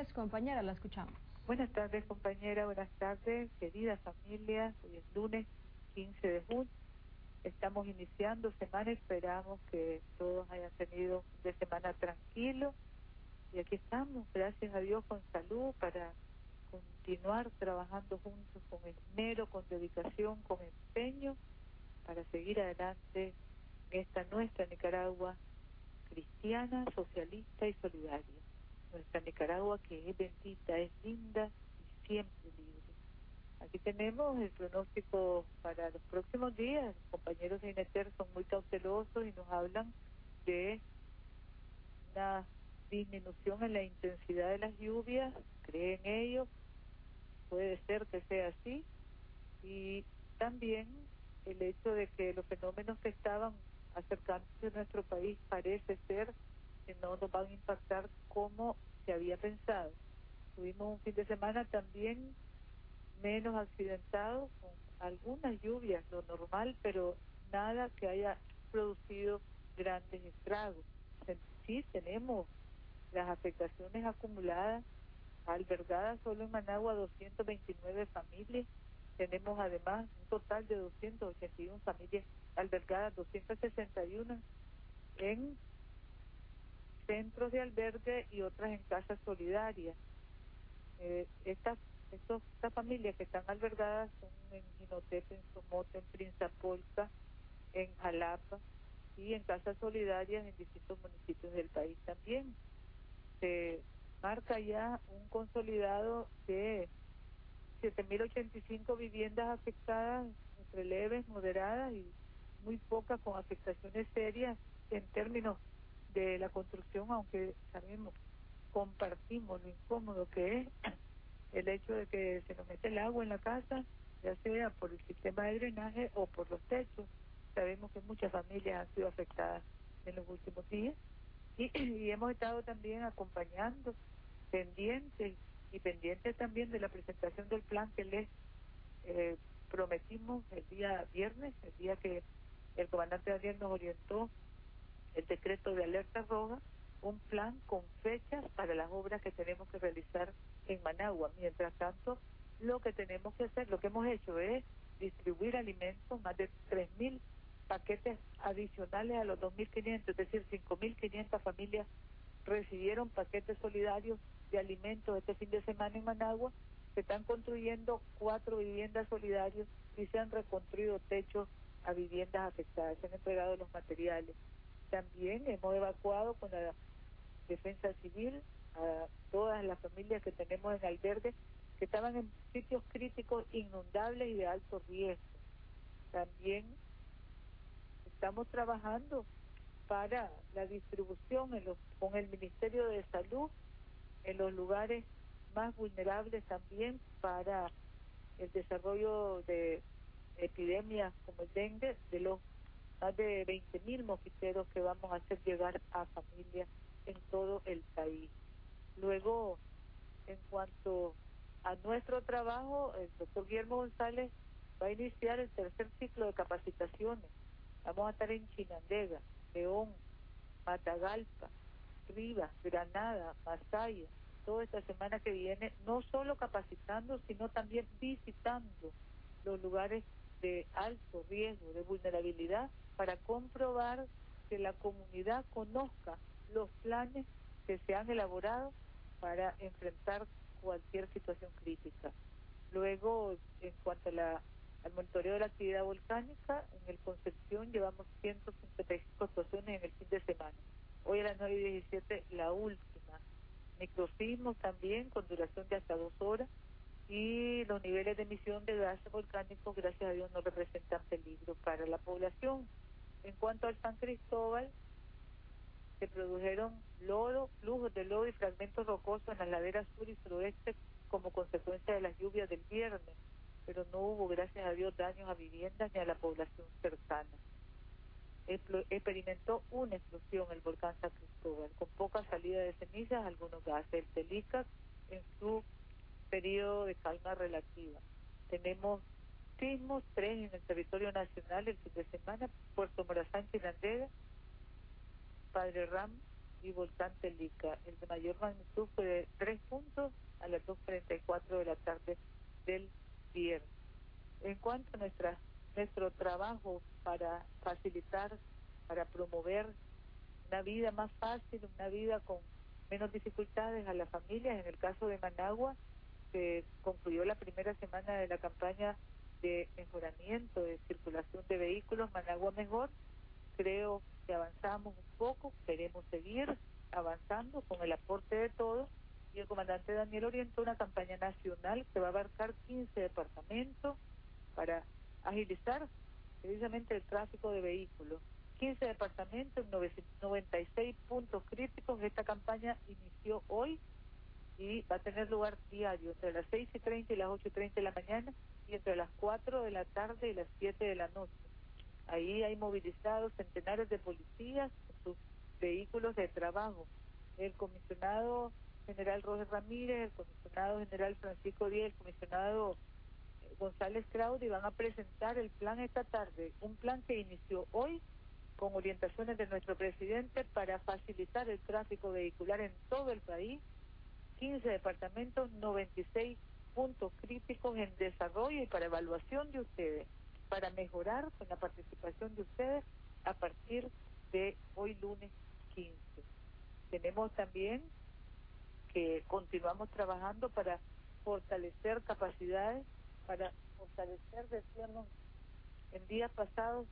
Tardes, compañera, la escuchamos. Buenas tardes, compañera, buenas tardes, querida familia. Hoy es lunes 15 de junio. Estamos iniciando semana, esperamos que todos hayan tenido de semana tranquilo. Y aquí estamos, gracias a Dios, con salud para continuar trabajando juntos con esmero, con dedicación, con empeño, para seguir adelante en esta nuestra Nicaragua cristiana, socialista y solidaria. Nuestra Nicaragua que es bendita, es linda y siempre libre. Aquí tenemos el pronóstico para los próximos días. Los compañeros de INETER son muy cautelosos y nos hablan de una disminución en la intensidad de las lluvias, creen ellos, puede ser que sea así, y también el hecho de que los fenómenos que estaban acercándose a nuestro país parece ser no nos van a impactar como se había pensado. Tuvimos un fin de semana también menos accidentado, con algunas lluvias, lo normal, pero nada que haya producido grandes estragos. Sí tenemos las afectaciones acumuladas, albergadas solo en Managua 229 familias, tenemos además un total de 281 familias albergadas, 261 en centros de albergue y otras en casas solidarias. Eh, estas, estas familias que están albergadas son en Ginotepe, en Somote, en Prinzapolca, en Jalapa y en casas solidarias en distintos municipios del país también. Se marca ya un consolidado de 7.085 viviendas afectadas entre leves, moderadas y muy pocas con afectaciones serias en términos de la construcción, aunque sabemos, compartimos lo incómodo que es el hecho de que se nos mete el agua en la casa, ya sea por el sistema de drenaje o por los techos. Sabemos que muchas familias han sido afectadas en los últimos días y, y hemos estado también acompañando, pendientes y pendientes también de la presentación del plan que les eh, prometimos el día viernes, el día que el comandante Daniel nos orientó el decreto de alerta roja, un plan con fechas para las obras que tenemos que realizar en Managua. Mientras tanto, lo que tenemos que hacer, lo que hemos hecho es distribuir alimentos, más de 3.000 paquetes adicionales a los 2.500, es decir, 5.500 familias recibieron paquetes solidarios de alimentos este fin de semana en Managua. Se están construyendo cuatro viviendas solidarias y se han reconstruido techos a viviendas afectadas, se han entregado los materiales. También hemos evacuado con la defensa civil a todas las familias que tenemos en albergue que estaban en sitios críticos inundables y de alto riesgo. También estamos trabajando para la distribución en los, con el Ministerio de Salud en los lugares más vulnerables también para el desarrollo de epidemias como el dengue, de los más de 20.000 mosquiteros que vamos a hacer llegar a familias en todo el país. Luego, en cuanto a nuestro trabajo, el doctor Guillermo González va a iniciar el tercer ciclo de capacitaciones. Vamos a estar en Chinandega, León, Matagalpa, Rivas, Granada, Masaya, toda esta semana que viene, no solo capacitando, sino también visitando los lugares de alto riesgo, de vulnerabilidad, para comprobar que la comunidad conozca los planes que se han elaborado para enfrentar cualquier situación crítica. Luego, en cuanto a la, al monitoreo de la actividad volcánica, en el Concepción llevamos 155 actuaciones en el fin de semana. Hoy a las 9 y 17 la última. Microsismos también con duración de hasta dos horas y los niveles de emisión de gases volcánicos, gracias a Dios, no representan peligro para la población. En cuanto al San Cristóbal, se produjeron lodo, flujos de lodo y fragmentos rocosos en las laderas sur y suroeste como consecuencia de las lluvias del viernes, pero no hubo, gracias a Dios, daños a viviendas ni a la población cercana. Experimentó una explosión el volcán San Cristóbal, con poca salida de cenizas, algunos gases. El Telica en su periodo de calma relativa. Tenemos sismos, tres en el territorio nacional el fin de semana, Puerto Morazán, Chinandega, Padre Ram y Volcán Telica. El de mayor magnitud fue de tres puntos a las 2.44 de la tarde del viernes. En cuanto a nuestra, nuestro trabajo para facilitar, para promover una vida más fácil, una vida con menos dificultades a las familias, en el caso de Managua, se concluyó la primera semana de la campaña de mejoramiento de circulación de vehículos, Managua Mejor. Creo que avanzamos un poco, queremos seguir avanzando con el aporte de todos y el comandante Daniel orientó una campaña nacional que va a abarcar 15 departamentos para agilizar precisamente el tráfico de vehículos. 15 departamentos, 96 puntos críticos. Esta campaña inició hoy y va a tener lugar diario entre las 6 y 30 y las 8 y 30 de la mañana y entre las 4 de la tarde y las 7 de la noche. Ahí hay movilizados centenares de policías en sus vehículos de trabajo. El comisionado general Roger Ramírez, el comisionado general Francisco Díaz, el comisionado eh, González Claudio van a presentar el plan esta tarde, un plan que inició hoy con orientaciones de nuestro presidente para facilitar el tráfico vehicular en todo el país, 15 departamentos, 96 puntos críticos en desarrollo y para evaluación de ustedes, para mejorar con la participación de ustedes a partir de hoy lunes 15. Tenemos también que continuamos trabajando para fortalecer capacidades, para fortalecer, decíamos, en días pasados,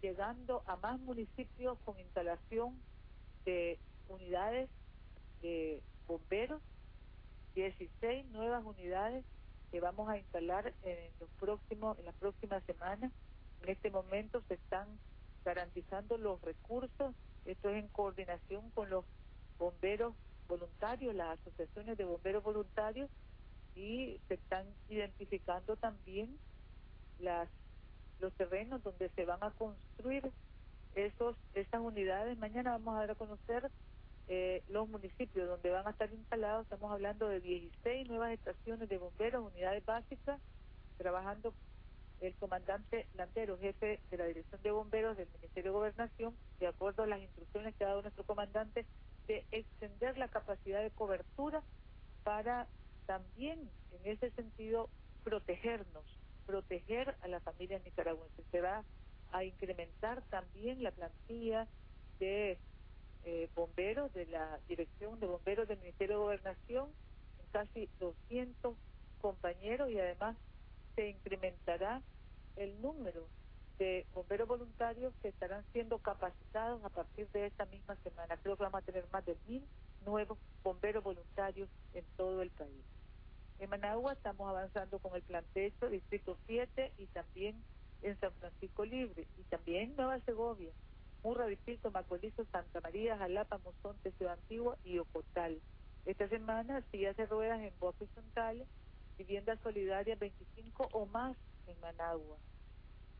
llegando a más municipios con instalación de unidades de bomberos, 16 nuevas unidades que vamos a instalar en los próximos, en las próximas semanas. En este momento se están garantizando los recursos, esto es en coordinación con los bomberos voluntarios, las asociaciones de bomberos voluntarios y se están identificando también las los terrenos donde se van a construir esos esas unidades. Mañana vamos a dar a conocer eh, los municipios donde van a estar instalados. Estamos hablando de 16 nuevas estaciones de bomberos, unidades básicas, trabajando el comandante Landero, jefe de la Dirección de Bomberos del Ministerio de Gobernación, de acuerdo a las instrucciones que ha dado nuestro comandante, de extender la capacidad de cobertura para también, en ese sentido, protegernos, proteger a las familias nicaragüenses. Se va a incrementar también la plantilla de eh, bomberos de la Dirección de Bomberos del Ministerio de Gobernación, casi 200 compañeros y además se incrementará el número de bomberos voluntarios que estarán siendo capacitados a partir de esta misma semana. Creo que vamos a tener más de mil nuevos bomberos voluntarios en todo el país. En Managua estamos avanzando con el plan techo, Distrito 7 y también en San Francisco Libre y también Nueva Segovia, Murra, Distrito, Macolizo, Santa María, Jalapa, Mozonte, Ciudad Antigua y Ocotal. Esta semana sillas de ruedas en Bosques Centrales, viviendas solidarias 25 o más en Managua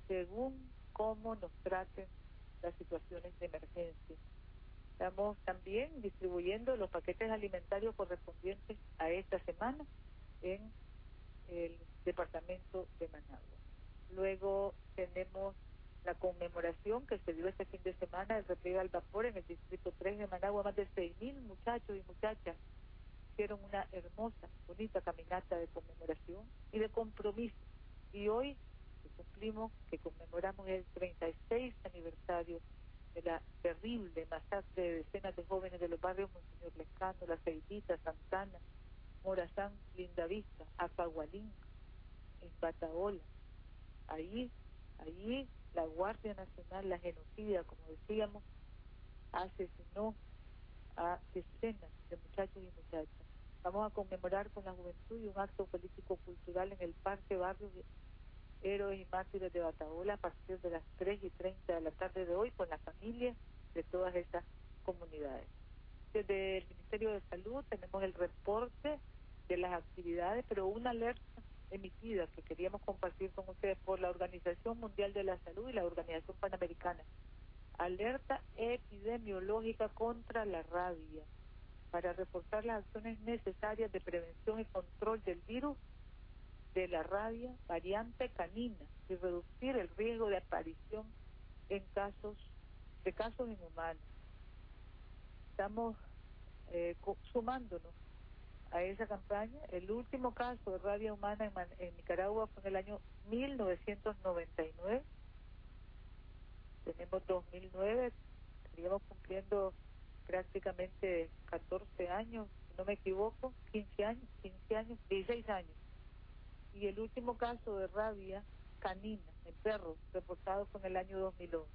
según cómo nos traten las situaciones de emergencia. Estamos también distribuyendo los paquetes alimentarios correspondientes a esta semana en el departamento de Managua. Luego tenemos la conmemoración que se dio este fin de semana del repliegue al vapor en el distrito 3 de Managua. Más de 6.000 muchachos y muchachas hicieron una hermosa, bonita caminata de conmemoración y de compromiso. Y hoy cumplimos, que conmemoramos el 36 aniversario de la terrible masacre de decenas de jóvenes de los barrios Monseñor Lescano, La Ceibita, Santana, Morazán, Lindavista, Apagualín, en Bataola. Ahí, ahí la Guardia Nacional, la genocida, como decíamos, asesinó a decenas de muchachos y muchachas. Vamos a conmemorar con la juventud y un acto político-cultural en el Parque Barrio Héroes y Mártires de Bataola a partir de las 3 y 30 de la tarde de hoy con la familia de todas estas comunidades. Desde el Ministerio de Salud tenemos el reporte de las actividades, pero una alerta emitida que queríamos compartir con ustedes por la Organización Mundial de la Salud y la Organización Panamericana. Alerta epidemiológica contra la rabia para reforzar las acciones necesarias de prevención y control del virus de la rabia variante canina y reducir el riesgo de aparición en casos de casos en humanos. Estamos eh, sumándonos a esa campaña. El último caso de rabia humana en, Nicaragua fue en el año 1999. Tenemos 2009, estaríamos cumpliendo prácticamente 14 años, si no me equivoco, 15 años, 15 años, 16 años. Y el último caso de rabia canina en perros reportado fue en el año 2011.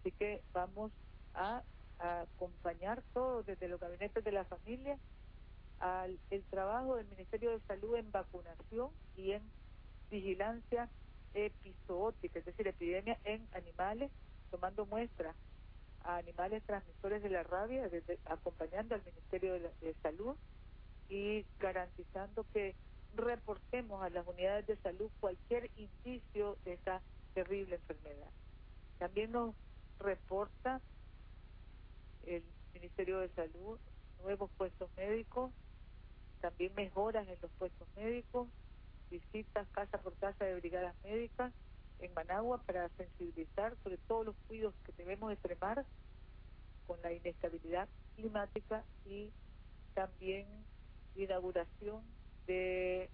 Así que vamos a, a acompañar todos desde los gabinetes de la familia al el trabajo del Ministerio de Salud en vacunación y en vigilancia epizootica, es decir, epidemia en animales, tomando muestras a animales transmisores de la rabia, acompañando al Ministerio de, de Salud y garantizando que reportemos a las unidades de salud cualquier indicio de esta terrible enfermedad. También nos reporta el Ministerio de Salud nuevos puestos médicos también mejoras en los puestos médicos, visitas casa por casa de brigadas médicas en Managua para sensibilizar sobre todos los cuidados que debemos extremar con la inestabilidad climática y también inauguración de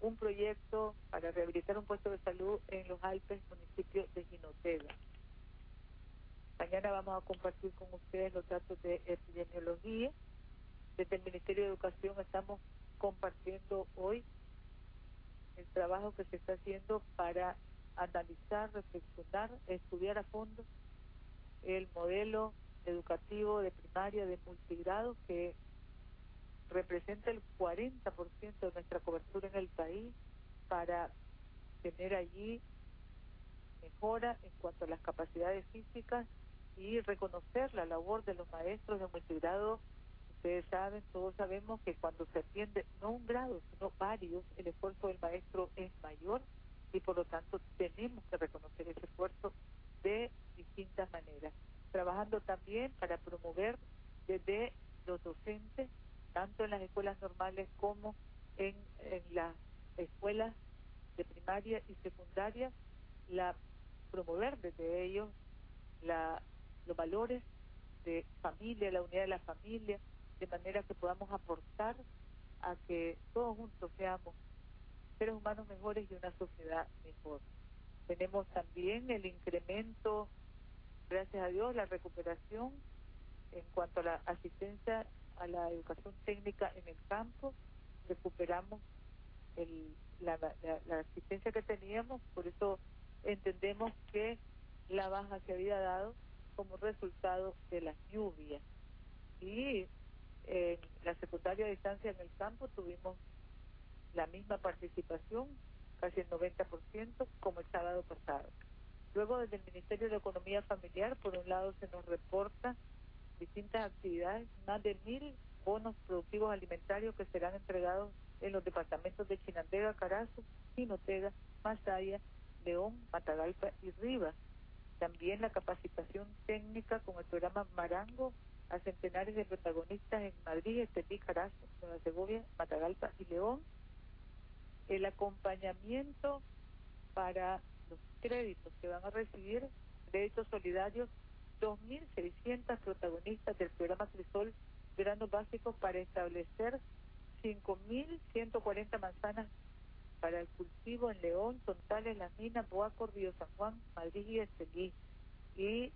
un proyecto para rehabilitar un puesto de salud en los Alpes, municipio de Ginotega. Mañana vamos a compartir con ustedes los datos de epidemiología desde el Ministerio de Educación estamos compartiendo hoy el trabajo que se está haciendo para analizar, reflexionar, estudiar a fondo el modelo educativo de primaria de multigrado que representa el 40% de nuestra cobertura en el país para tener allí mejora en cuanto a las capacidades físicas y reconocer la labor de los maestros de multigrado Ustedes saben, todos sabemos que cuando se atiende no un grado, sino varios, el esfuerzo del maestro es mayor y por lo tanto tenemos que reconocer ese esfuerzo de distintas maneras. Trabajando también para promover desde los docentes, tanto en las escuelas normales como en, las escuelas de primaria y secundaria, la promover desde ellos la, los valores de familia, la unidad de la familia, de manera que podamos aportar a que todos juntos seamos seres humanos mejores y una sociedad mejor. Tenemos también el incremento, gracias a Dios, la recuperación en cuanto a la asistencia a la educación técnica en el campo. Recuperamos el, la, asistencia que teníamos, por eso entendemos que la baja se había dado como resultado de las lluvias. Y en la secundaria de distancia en el campo tuvimos la misma participación, casi el 90%, como el sábado pasado. Luego, desde el Ministerio de Economía Familiar, por un lado, se nos reporta distintas actividades, más de mil bonos productivos alimentarios que serán entregados en los departamentos de Chinandega, Carazo, Jinotega, Masaya, León, Matagalpa y Rivas. También la capacitación técnica con el programa Marango a centenares de protagonistas en Madrid, Estelí, Carazo, Nueva Segovia, Matagalpa y León. El acompañamiento para los créditos que van a recibir, créditos solidarios, 2.600 protagonistas del programa Crisol, granos básicos para establecer 5.140 manzanas para el cultivo en León, Tontales, Las Minas, Boaco, Río San Juan, Madrid y Estelí. Y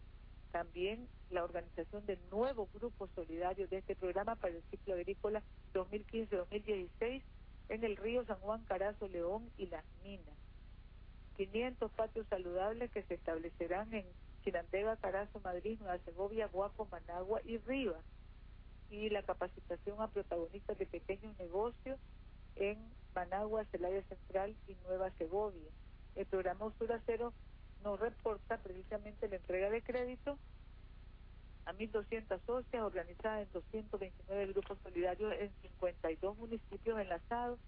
también la organización del nuevo grupo solidario de este programa para el ciclo agrícola 2015-2016 en el río San Juan, Carazo, León y Las Minas. 500 patios saludables que se establecerán en Chinandega, Carazo, Madrid, Nueva Segovia, Guaco, Managua y Rivas. Y la capacitación a protagonistas de pequeños negocios en Managua, Celaya Central y Nueva Segovia. El programa Usura Cero nos reporta precisamente la entrega de crédito a 1.200 socias organizadas en 229 grupos solidarios en 52 municipios enlazados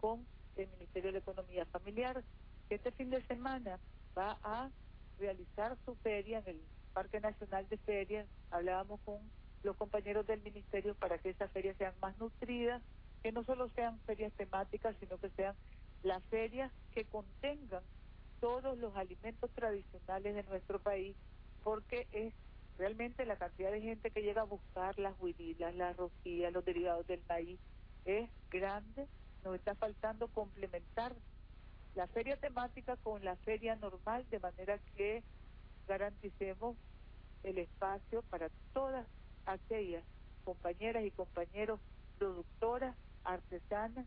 con el Ministerio de Economía Familiar, este fin de semana va a realizar su feria en el Parque Nacional de Ferias. Hablábamos con los compañeros del Ministerio para que esas ferias sean más nutridas, que no solo sean ferias temáticas, sino que sean las ferias que contengan todos los alimentos tradicionales de nuestro país, porque es realmente la cantidad de gente que llega a buscar las huirilas, las rosquillas, los derivados del maíz, es grande. Nos está faltando complementar la feria temática con la feria normal, de manera que garanticemos el espacio para todas aquellas compañeras y compañeros productoras, artesanas,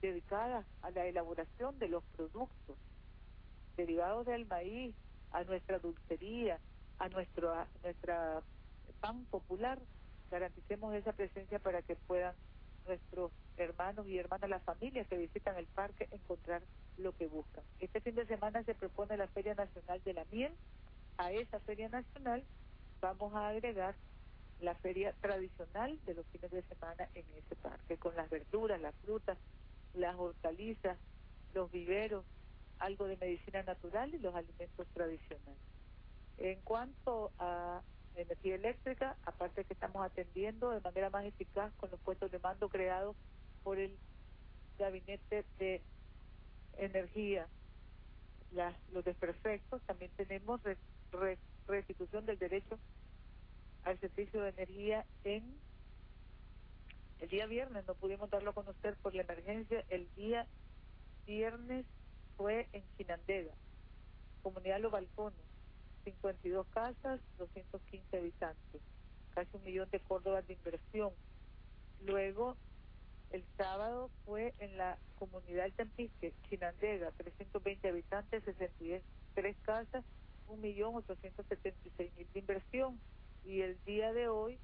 dedicadas a la elaboración de los productos derivados del maíz, a nuestra dulcería, a nuestro a nuestra pan popular, garanticemos esa presencia para que puedan nuestros hermanos y hermanas, las familias que visitan el parque, encontrar lo que buscan. Este fin de semana se propone la Feria Nacional de la Miel. A esa Feria Nacional vamos a agregar la feria tradicional de los fines de semana en ese parque, con las verduras, las frutas, las hortalizas, los viveros, algo de medicina natural y los alimentos tradicionales. En cuanto a energía eléctrica, aparte que estamos atendiendo de manera más eficaz con los puestos de mando creados por el gabinete de energía, las, los desperfectos, también tenemos restitución del derecho al servicio de energía en el día viernes, no pudimos darlo a conocer por la emergencia, el día viernes fue en Chinandega, comunidad Los Balcones, 52 casas, 215 habitantes, casi un millón de córdobas de inversión. Luego, el sábado fue en la comunidad del Tempisque, Chinandega, 320 habitantes, 63 casas, un millón 876 mil de inversión. Y el día de hoy,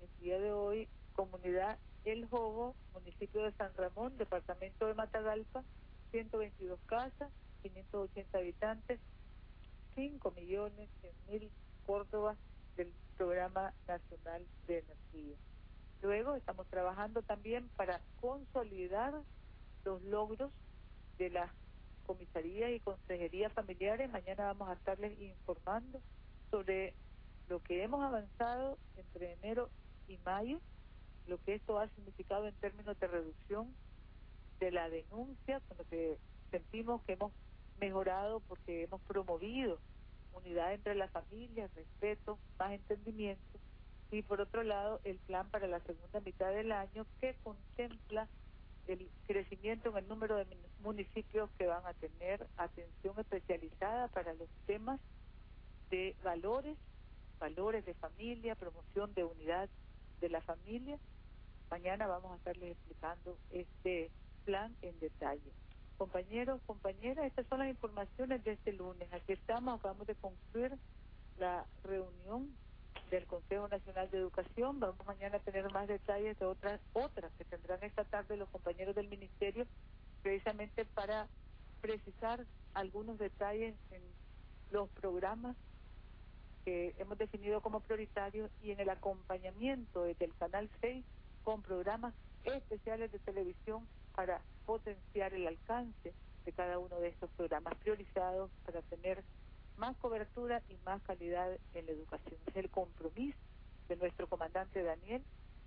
el día de hoy, comunidad El Jogo, municipio de San Ramón, departamento de Matagalpa, 122 casas, 580 habitantes, 5 millones 100 mil Córdoba del Programa Nacional de Energía. Luego estamos trabajando también para consolidar los logros de las comisarías y consejerías familiares. Mañana vamos a estarles informando sobre lo que hemos avanzado entre enero y mayo, lo que esto ha significado en términos de reducción de la denuncia, con lo que sentimos que hemos mejorado porque hemos promovido unidad entre las familias, respeto, más entendimiento, y por otro lado el plan para la segunda mitad del año que contempla el crecimiento en el número de municipios que van a tener atención especializada para los temas de valores, valores de familia, promoción de unidad de la familia. Mañana vamos a estarles explicando este plan en detalle. Compañeros, compañeras, estas son las informaciones de este lunes. Aquí estamos, acabamos de concluir la reunión del Consejo Nacional de Educación. Vamos mañana a tener más detalles de otras otras que tendrán esta tarde los compañeros del Ministerio, precisamente para precisar algunos detalles en los programas que hemos definido como prioritarios y en el acompañamiento desde el Canal 6 con programas especiales de televisión para potenciar el alcance de cada uno de estos programas priorizados para tener más cobertura y más calidad en la educación. Es el compromiso de nuestro comandante Daniel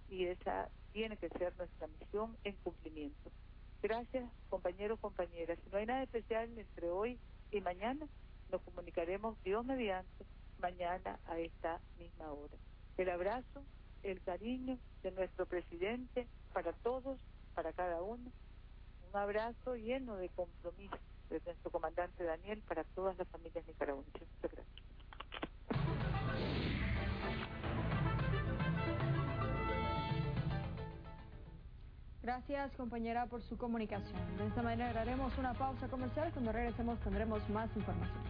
y esa tiene que ser nuestra misión en cumplimiento. Gracias, compañeros, compañeras. Si no hay nada especial entre hoy y mañana, nos comunicaremos Dios mediante mañana a esta misma hora. El abrazo, el cariño de nuestro presidente para todos para cada uno. Un abrazo lleno de compromiso de nuestro comandante Daniel para todas las familias nicaragüenses. Muchas gracias. Gracias, compañera, por su comunicación. De esta manera haremos una pausa comercial. Cuando regresemos tendremos más información.